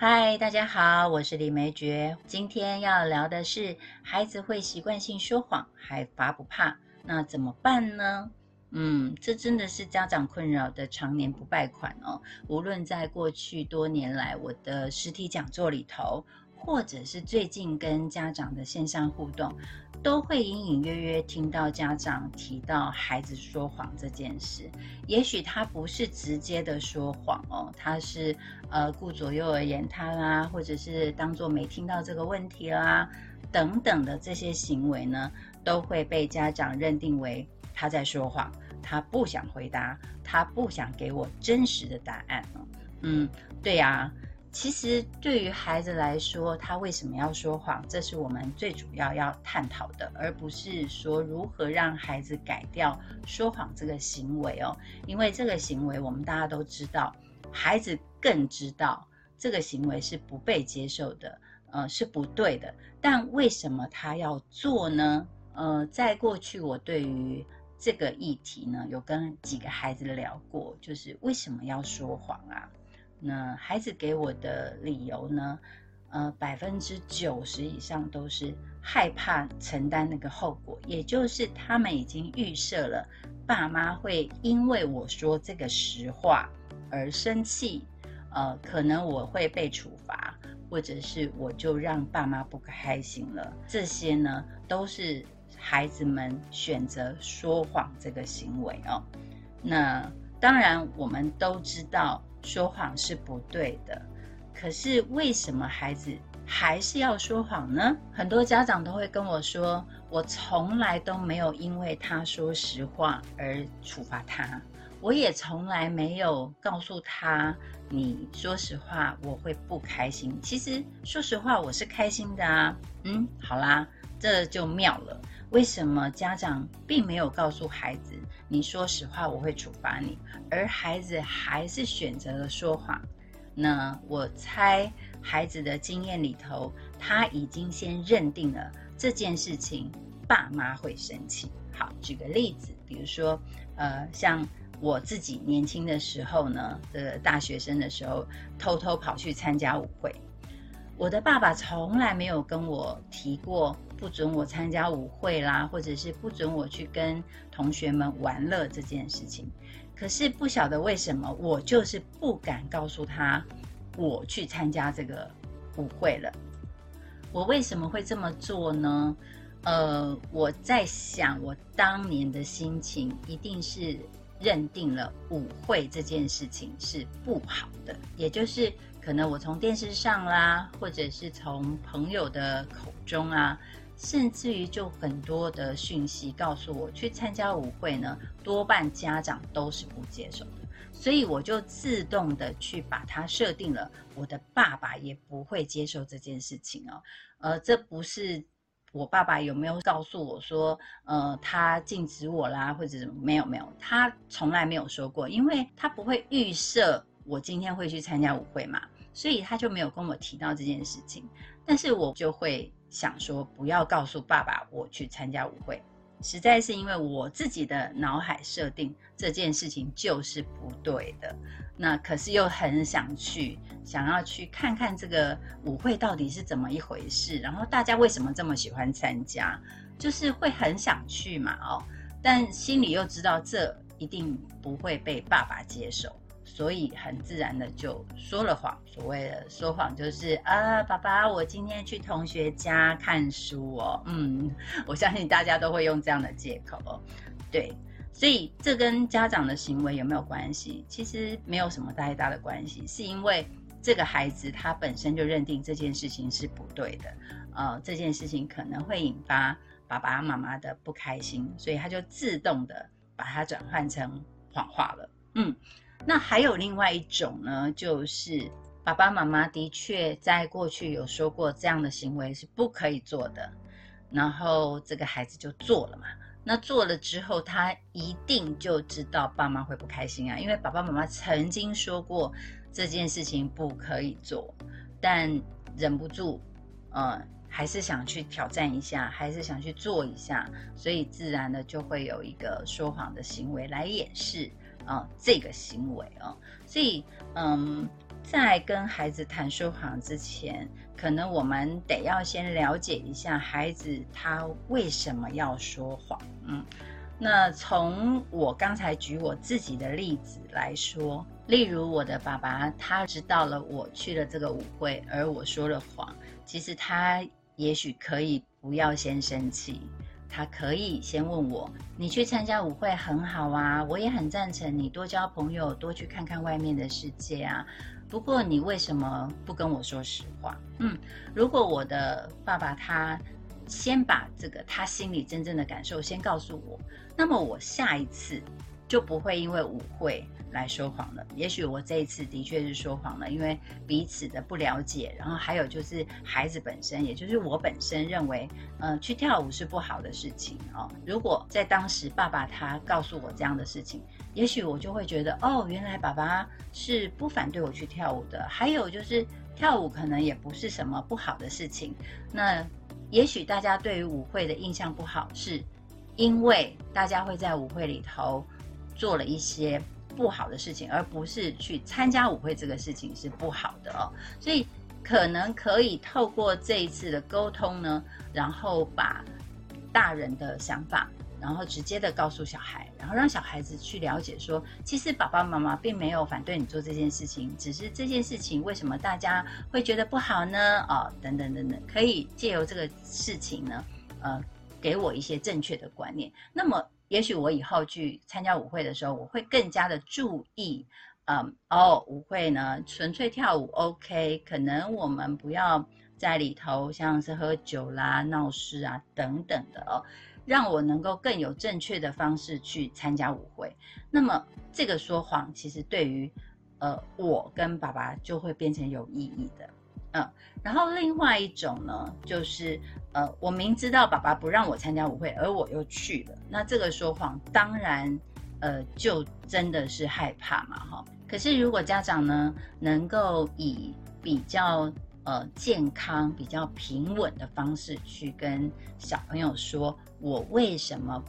嗨，大家好，我是李梅珏。今天要聊的是孩子会习惯性说谎，还罚不怕，那怎么办呢？嗯，这真的是家长困扰的常年不败款哦。无论在过去多年来我的实体讲座里头，或者是最近跟家长的线上互动。都会隐隐约约听到家长提到孩子说谎这件事，也许他不是直接的说谎哦，他是呃顾左右而言他啦，或者是当做没听到这个问题啦，等等的这些行为呢，都会被家长认定为他在说谎，他不想回答，他不想给我真实的答案哦。嗯，对呀。其实对于孩子来说，他为什么要说谎，这是我们最主要要探讨的，而不是说如何让孩子改掉说谎这个行为哦。因为这个行为，我们大家都知道，孩子更知道这个行为是不被接受的，呃，是不对的。但为什么他要做呢？呃，在过去我对于这个议题呢，有跟几个孩子聊过，就是为什么要说谎啊？那孩子给我的理由呢？呃，百分之九十以上都是害怕承担那个后果，也就是他们已经预设了爸妈会因为我说这个实话而生气，呃，可能我会被处罚，或者是我就让爸妈不开心了。这些呢，都是孩子们选择说谎这个行为哦。那当然，我们都知道。说谎是不对的，可是为什么孩子还是要说谎呢？很多家长都会跟我说：“我从来都没有因为他说实话而处罚他，我也从来没有告诉他你说实话我会不开心。其实说实话我是开心的啊。”嗯，好啦，这就妙了。为什么家长并没有告诉孩子，你说实话我会处罚你，而孩子还是选择了说谎？那我猜孩子的经验里头，他已经先认定了这件事情，爸妈会生气。好，举个例子，比如说，呃，像我自己年轻的时候呢，的大学生的时候，偷偷跑去参加舞会。我的爸爸从来没有跟我提过不准我参加舞会啦，或者是不准我去跟同学们玩乐这件事情。可是不晓得为什么，我就是不敢告诉他我去参加这个舞会了。我为什么会这么做呢？呃，我在想，我当年的心情一定是认定了舞会这件事情是不好的，也就是。可能我从电视上啦，或者是从朋友的口中啊，甚至于就很多的讯息告诉我，去参加舞会呢，多半家长都是不接受的，所以我就自动的去把它设定了，我的爸爸也不会接受这件事情哦。呃，这不是我爸爸有没有告诉我说，呃，他禁止我啦，或者没有没有，他从来没有说过，因为他不会预设我今天会去参加舞会嘛。所以他就没有跟我提到这件事情，但是我就会想说，不要告诉爸爸我去参加舞会，实在是因为我自己的脑海设定这件事情就是不对的。那可是又很想去，想要去看看这个舞会到底是怎么一回事，然后大家为什么这么喜欢参加，就是会很想去嘛哦，但心里又知道这一定不会被爸爸接受。所以很自然的就说了谎。所谓的说谎，就是啊，爸爸，我今天去同学家看书哦。嗯，我相信大家都会用这样的借口哦。对，所以这跟家长的行为有没有关系？其实没有什么太大的关系，是因为这个孩子他本身就认定这件事情是不对的，呃，这件事情可能会引发爸爸妈妈的不开心，所以他就自动的把它转换成谎话了。嗯。那还有另外一种呢，就是爸爸妈妈的确在过去有说过这样的行为是不可以做的，然后这个孩子就做了嘛。那做了之后，他一定就知道爸妈会不开心啊，因为爸爸妈妈曾经说过这件事情不可以做，但忍不住，呃，还是想去挑战一下，还是想去做一下，所以自然的就会有一个说谎的行为来掩饰。啊，这个行为啊，所以嗯，在跟孩子谈说谎之前，可能我们得要先了解一下孩子他为什么要说谎。嗯，那从我刚才举我自己的例子来说，例如我的爸爸他知道了我去了这个舞会，而我说了谎，其实他也许可以不要先生气。他可以先问我：“你去参加舞会很好啊，我也很赞成你多交朋友，多去看看外面的世界啊。不过你为什么不跟我说实话？”嗯，如果我的爸爸他先把这个他心里真正的感受先告诉我，那么我下一次就不会因为舞会。来说谎了，也许我这一次的确是说谎了，因为彼此的不了解，然后还有就是孩子本身，也就是我本身认为，呃，去跳舞是不好的事情哦。如果在当时爸爸他告诉我这样的事情，也许我就会觉得，哦，原来爸爸是不反对我去跳舞的。还有就是跳舞可能也不是什么不好的事情。那也许大家对于舞会的印象不好，是因为大家会在舞会里头做了一些。不好的事情，而不是去参加舞会这个事情是不好的哦。所以可能可以透过这一次的沟通呢，然后把大人的想法，然后直接的告诉小孩，然后让小孩子去了解说，其实爸爸妈妈并没有反对你做这件事情，只是这件事情为什么大家会觉得不好呢？哦，等等等等，可以借由这个事情呢，呃，给我一些正确的观念。那么。也许我以后去参加舞会的时候，我会更加的注意，嗯，哦，舞会呢，纯粹跳舞 OK，可能我们不要在里头像是喝酒啦、闹事啊等等的哦，让我能够更有正确的方式去参加舞会。那么这个说谎其实对于，呃，我跟爸爸就会变成有意义的。嗯，然后另外一种呢，就是呃，我明知道爸爸不让我参加舞会，而我又去了，那这个说谎当然，呃，就真的是害怕嘛，哈。可是如果家长呢，能够以比较呃健康、比较平稳的方式去跟小朋友说，我为什么？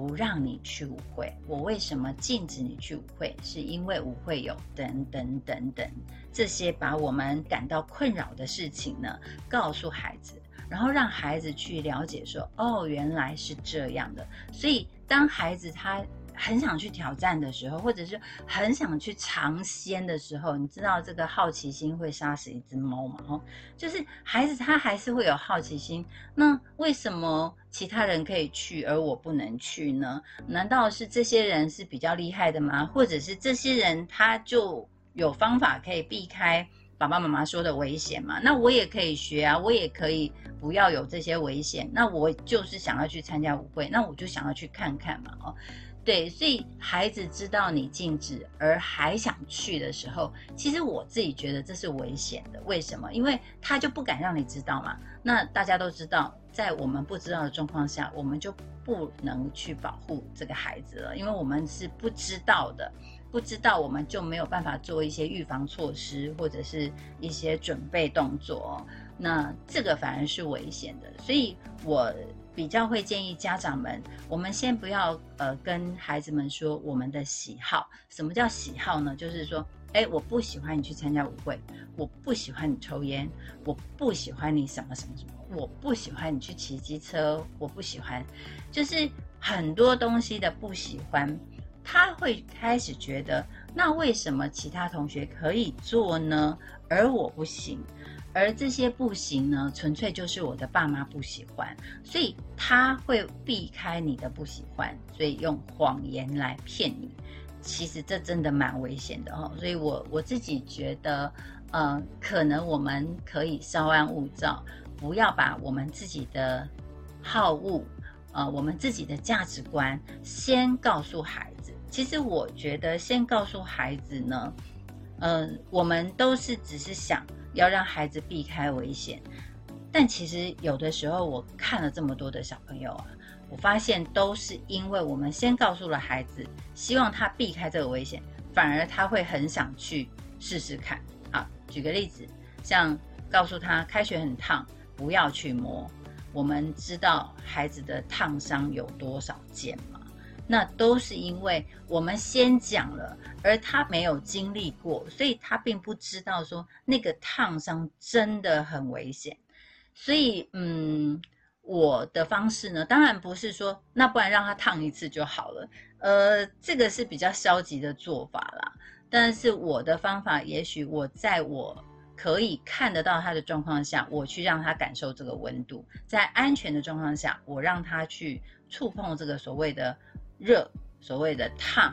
不让你去舞会，我为什么禁止你去舞会？是因为舞会有等等等等这些把我们感到困扰的事情呢，告诉孩子，然后让孩子去了解说，哦，原来是这样的。所以当孩子他。很想去挑战的时候，或者是很想去尝鲜的时候，你知道这个好奇心会杀死一只猫吗？哦，就是孩子他还是会有好奇心。那为什么其他人可以去，而我不能去呢？难道是这些人是比较厉害的吗？或者是这些人他就有方法可以避开爸爸妈妈说的危险吗？那我也可以学啊，我也可以不要有这些危险。那我就是想要去参加舞会，那我就想要去看看嘛，哦。对，所以孩子知道你禁止而还想去的时候，其实我自己觉得这是危险的。为什么？因为他就不敢让你知道嘛。那大家都知道，在我们不知道的状况下，我们就不能去保护这个孩子了，因为我们是不知道的，不知道我们就没有办法做一些预防措施或者是一些准备动作。那这个反而是危险的，所以我。比较会建议家长们，我们先不要呃跟孩子们说我们的喜好。什么叫喜好呢？就是说，哎，我不喜欢你去参加舞会，我不喜欢你抽烟，我不喜欢你什么什么什么，我不喜欢你去骑机车，我不喜欢，就是很多东西的不喜欢，他会开始觉得，那为什么其他同学可以做呢，而我不行？而这些不行呢，纯粹就是我的爸妈不喜欢，所以他会避开你的不喜欢，所以用谎言来骗你。其实这真的蛮危险的哦。所以我我自己觉得，呃，可能我们可以稍安勿躁，不要把我们自己的好恶，呃，我们自己的价值观先告诉孩子。其实我觉得先告诉孩子呢，嗯，我们都是只是想。要让孩子避开危险，但其实有的时候我看了这么多的小朋友啊，我发现都是因为我们先告诉了孩子，希望他避开这个危险，反而他会很想去试试看。啊，举个例子，像告诉他开学很烫，不要去摸。我们知道孩子的烫伤有多少件？那都是因为我们先讲了，而他没有经历过，所以他并不知道说那个烫伤真的很危险。所以，嗯，我的方式呢，当然不是说那不然让他烫一次就好了，呃，这个是比较消极的做法啦。但是我的方法，也许我在我可以看得到他的状况下，我去让他感受这个温度，在安全的状况下，我让他去触碰这个所谓的。热，所谓的烫，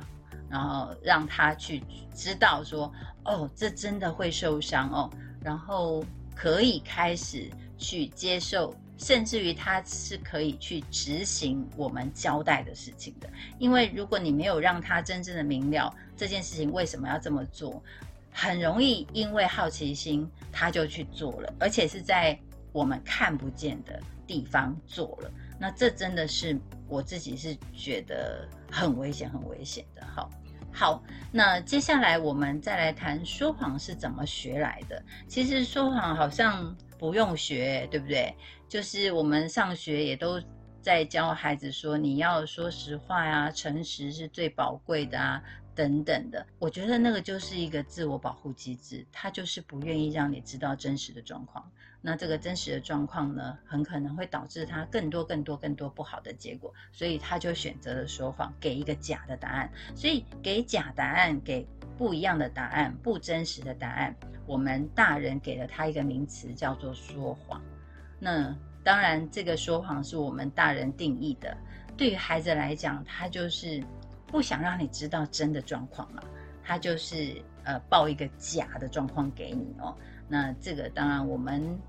然后让他去知道说，哦，这真的会受伤哦，然后可以开始去接受，甚至于他是可以去执行我们交代的事情的。因为如果你没有让他真正的明了这件事情为什么要这么做，很容易因为好奇心他就去做了，而且是在我们看不见的地方做了。那这真的是我自己是觉得很危险、很危险的。好，好，那接下来我们再来谈说谎是怎么学来的。其实说谎好像不用学，对不对？就是我们上学也都在教孩子说，你要说实话呀，诚实是最宝贵的啊，等等的。我觉得那个就是一个自我保护机制，他就是不愿意让你知道真实的状况。那这个真实的状况呢，很可能会导致他更多、更多、更多不好的结果，所以他就选择了说谎，给一个假的答案。所以给假答案，给不一样的答案，不真实的答案，我们大人给了他一个名词，叫做说谎。那当然，这个说谎是我们大人定义的。对于孩子来讲，他就是不想让你知道真的状况嘛，他就是呃报一个假的状况给你哦。那这个当然我们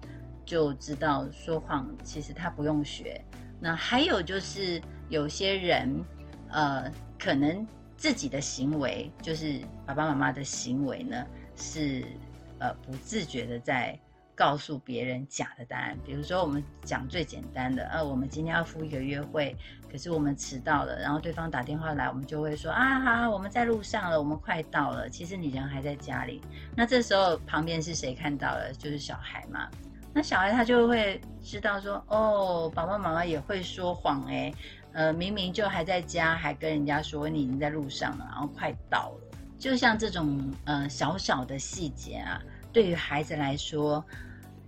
就知道说谎，其实他不用学。那还有就是有些人，呃，可能自己的行为，就是爸爸妈妈的行为呢，是呃不自觉的在。告诉别人假的答案，比如说我们讲最简单的，呃，我们今天要赴一个约会，可是我们迟到了，然后对方打电话来，我们就会说啊，好，我们在路上了，我们快到了，其实你人还在家里。那这时候旁边是谁看到了？就是小孩嘛。那小孩他就会知道说，哦，爸爸妈妈也会说谎哎，呃，明明就还在家，还跟人家说你已经在路上了，然后快到了。就像这种呃小小的细节啊，对于孩子来说。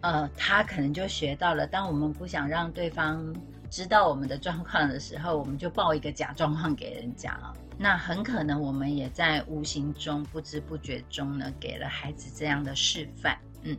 呃，他可能就学到了，当我们不想让对方知道我们的状况的时候，我们就报一个假状况给人家了。那很可能我们也在无形中、不知不觉中呢，给了孩子这样的示范。嗯，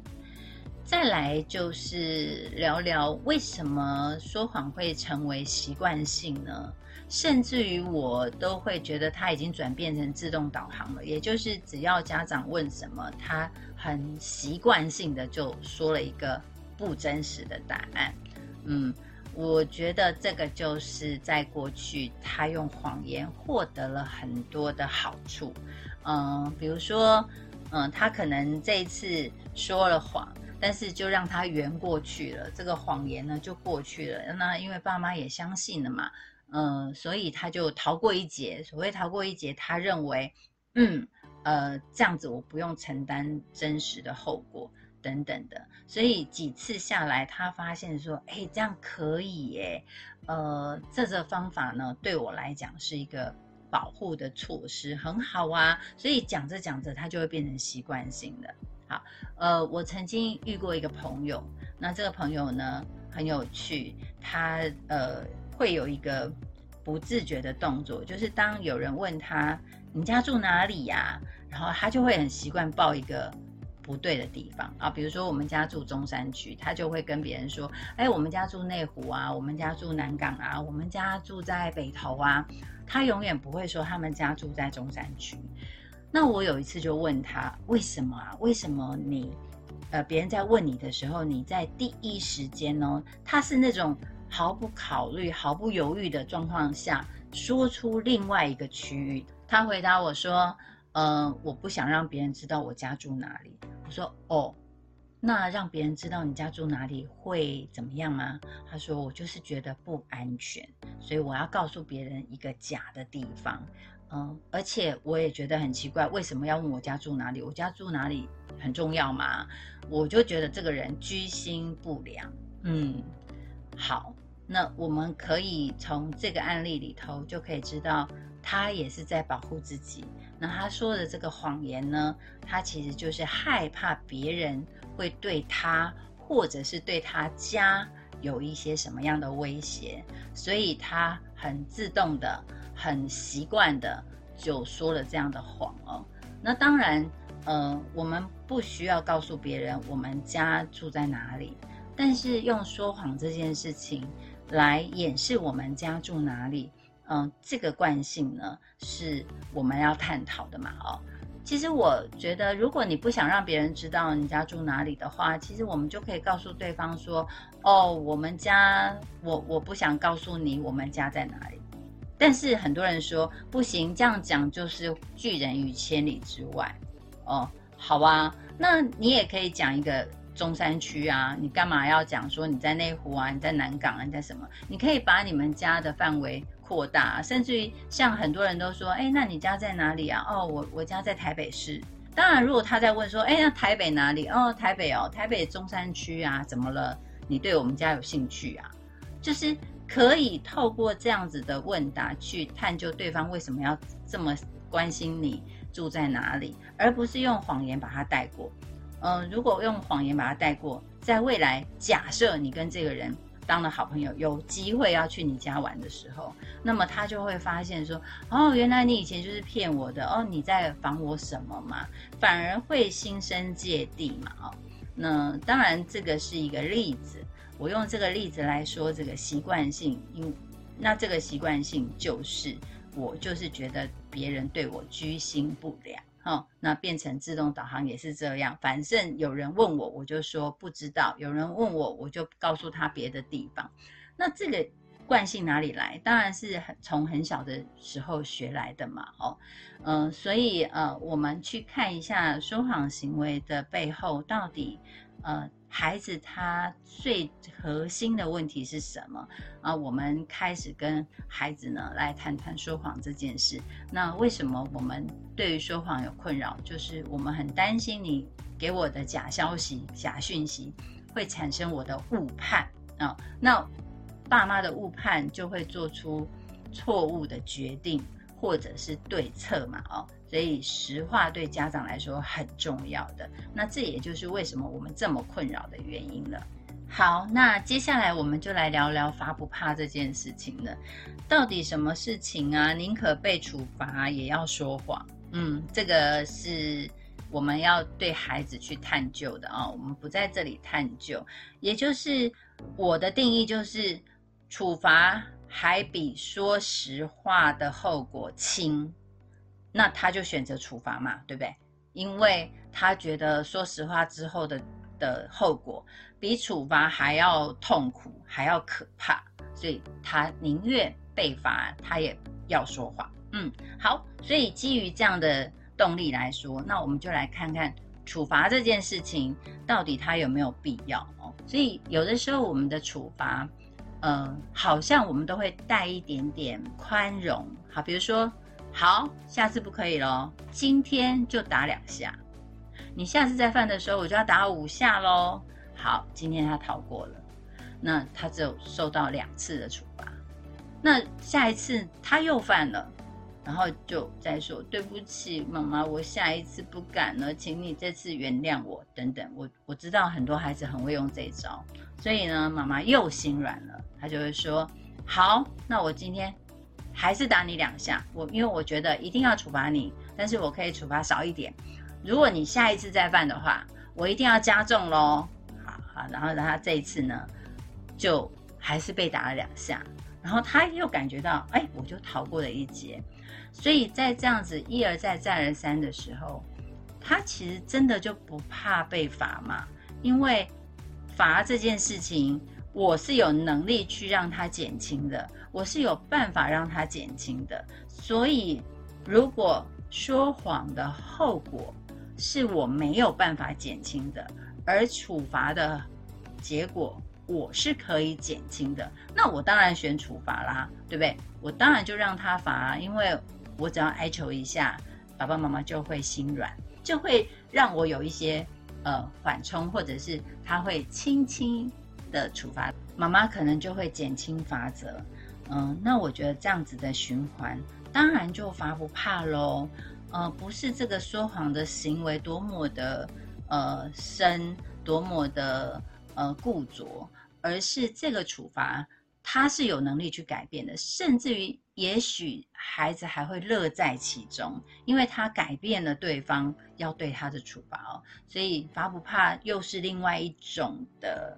再来就是聊聊为什么说谎会成为习惯性呢？甚至于我都会觉得他已经转变成自动导航了，也就是只要家长问什么，他。很习惯性的就说了一个不真实的答案，嗯，我觉得这个就是在过去他用谎言获得了很多的好处，嗯，比如说，嗯，他可能这一次说了谎，但是就让他圆过去了，这个谎言呢就过去了。那因为爸妈也相信了嘛，嗯，所以他就逃过一劫。所谓逃过一劫，他认为，嗯。呃，这样子我不用承担真实的后果等等的，所以几次下来，他发现说，哎，这样可以耶，呃，这个方法呢，对我来讲是一个保护的措施，很好啊。所以讲着讲着，他就会变成习惯性的。好，呃，我曾经遇过一个朋友，那这个朋友呢很有趣，他呃会有一个不自觉的动作，就是当有人问他。你家住哪里呀？然后他就会很习惯报一个不对的地方啊，比如说我们家住中山区，他就会跟别人说：“哎，我们家住内湖啊，我们家住南港啊，我们家住在北投啊。”他永远不会说他们家住在中山区。那我有一次就问他：“为什么啊？为什么你呃，别人在问你的时候，你在第一时间呢？他是那种毫不考虑、毫不犹豫的状况下说出另外一个区域。”他回答我说：“呃，我不想让别人知道我家住哪里。”我说：“哦，那让别人知道你家住哪里会怎么样吗？”他说：“我就是觉得不安全，所以我要告诉别人一个假的地方。嗯，而且我也觉得很奇怪，为什么要问我家住哪里？我家住哪里很重要吗？我就觉得这个人居心不良。嗯，好。”那我们可以从这个案例里头就可以知道，他也是在保护自己。那他说的这个谎言呢，他其实就是害怕别人会对他或者是对他家有一些什么样的威胁，所以他很自动的、很习惯的就说了这样的谎哦。那当然，呃，我们不需要告诉别人我们家住在哪里，但是用说谎这件事情。来掩饰我们家住哪里，嗯，这个惯性呢是我们要探讨的嘛？哦，其实我觉得，如果你不想让别人知道你家住哪里的话，其实我们就可以告诉对方说：“哦，我们家，我我不想告诉你我们家在哪里。”但是很多人说不行，这样讲就是拒人于千里之外。哦，好啊，那你也可以讲一个。中山区啊，你干嘛要讲说你在内湖啊，你在南港啊，你在什么？你可以把你们家的范围扩大，甚至于像很多人都说，哎，那你家在哪里啊？哦，我我家在台北市。当然，如果他在问说，哎，那台北哪里？哦，台北哦，台北中山区啊，怎么了？你对我们家有兴趣啊？就是可以透过这样子的问答去探究对方为什么要这么关心你住在哪里，而不是用谎言把他带过。嗯，如果用谎言把它带过，在未来假设你跟这个人当了好朋友，有机会要去你家玩的时候，那么他就会发现说，哦，原来你以前就是骗我的，哦，你在防我什么嘛？反而会心生芥蒂嘛，哦，那当然这个是一个例子，我用这个例子来说这个习惯性，因那这个习惯性就是我就是觉得别人对我居心不良。哦，那变成自动导航也是这样。反正有人问我，我就说不知道；有人问我，我就告诉他别的地方。那这个惯性哪里来？当然是很从很小的时候学来的嘛。哦，嗯，所以呃，我们去看一下说谎行为的背后到底呃。孩子他最核心的问题是什么啊？我们开始跟孩子呢来谈谈说谎这件事。那为什么我们对于说谎有困扰？就是我们很担心你给我的假消息、假讯息会产生我的误判啊。那爸妈的误判就会做出错误的决定或者是对策嘛？哦。所以实话对家长来说很重要的，那这也就是为什么我们这么困扰的原因了。好，那接下来我们就来聊聊罚不怕这件事情了。到底什么事情啊？宁可被处罚也要说谎？嗯，这个是我们要对孩子去探究的啊。我们不在这里探究，也就是我的定义就是处罚还比说实话的后果轻。那他就选择处罚嘛，对不对？因为他觉得说实话之后的的后果比处罚还要痛苦，还要可怕，所以他宁愿被罚，他也要说谎。嗯，好，所以基于这样的动力来说，那我们就来看看处罚这件事情到底它有没有必要哦。所以有的时候我们的处罚，呃，好像我们都会带一点点宽容，好，比如说。好，下次不可以喽。今天就打两下，你下次再犯的时候，我就要打五下喽。好，今天他逃过了，那他只有受到两次的处罚。那下一次他又犯了，然后就再说对不起，妈妈，我下一次不敢了，请你这次原谅我。等等，我我知道很多孩子很会用这一招，所以呢，妈妈又心软了，她就会说：好，那我今天。还是打你两下，我因为我觉得一定要处罚你，但是我可以处罚少一点。如果你下一次再犯的话，我一定要加重喽。好好，然后她这一次呢，就还是被打了两下，然后他又感觉到，哎，我就逃过了一劫。所以在这样子一而再再而三的时候，他其实真的就不怕被罚嘛，因为罚这件事情。我是有能力去让它减轻的，我是有办法让它减轻的。所以，如果说谎的后果是我没有办法减轻的，而处罚的结果我是可以减轻的，那我当然选处罚啦，对不对？我当然就让他罚，因为我只要哀求一下，爸爸妈妈就会心软，就会让我有一些呃缓冲，或者是他会轻轻。的处罚，妈妈可能就会减轻罚则。嗯，那我觉得这样子的循环，当然就罚不怕喽。呃，不是这个说谎的行为多么的呃深，多么的呃固着，而是这个处罚他是有能力去改变的，甚至于也许孩子还会乐在其中，因为他改变了对方要对他的处罚哦，所以罚不怕又是另外一种的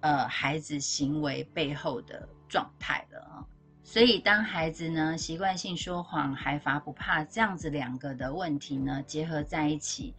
呃孩子行为背后的状态了啊。所以，当孩子呢习惯性说谎，还罚不怕这样子两个的问题呢结合在一起，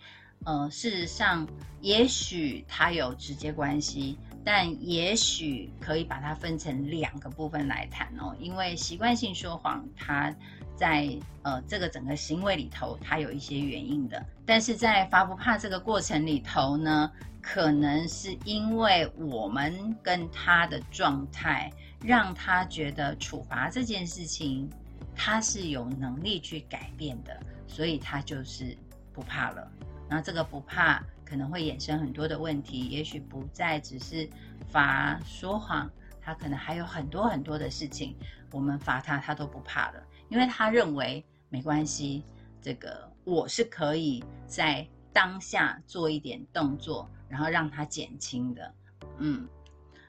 呃，事实上，也许他有直接关系，但也许可以把它分成两个部分来谈哦。因为习惯性说谎，它在呃这个整个行为里头，它有一些原因的，但是在罚不怕这个过程里头呢，可能是因为我们跟他的状态。让他觉得处罚这件事情，他是有能力去改变的，所以他就是不怕了。那这个不怕可能会衍生很多的问题，也许不再只是罚说谎，他可能还有很多很多的事情，我们罚他他都不怕了，因为他认为没关系，这个我是可以在当下做一点动作，然后让他减轻的。嗯，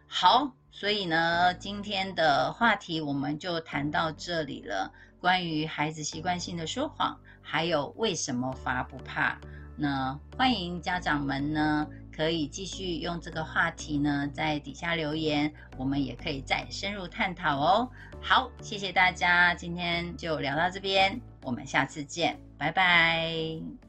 好。所以呢，今天的话题我们就谈到这里了。关于孩子习惯性的说谎，还有为什么罚不怕，那欢迎家长们呢可以继续用这个话题呢在底下留言，我们也可以再深入探讨哦。好，谢谢大家，今天就聊到这边，我们下次见，拜拜。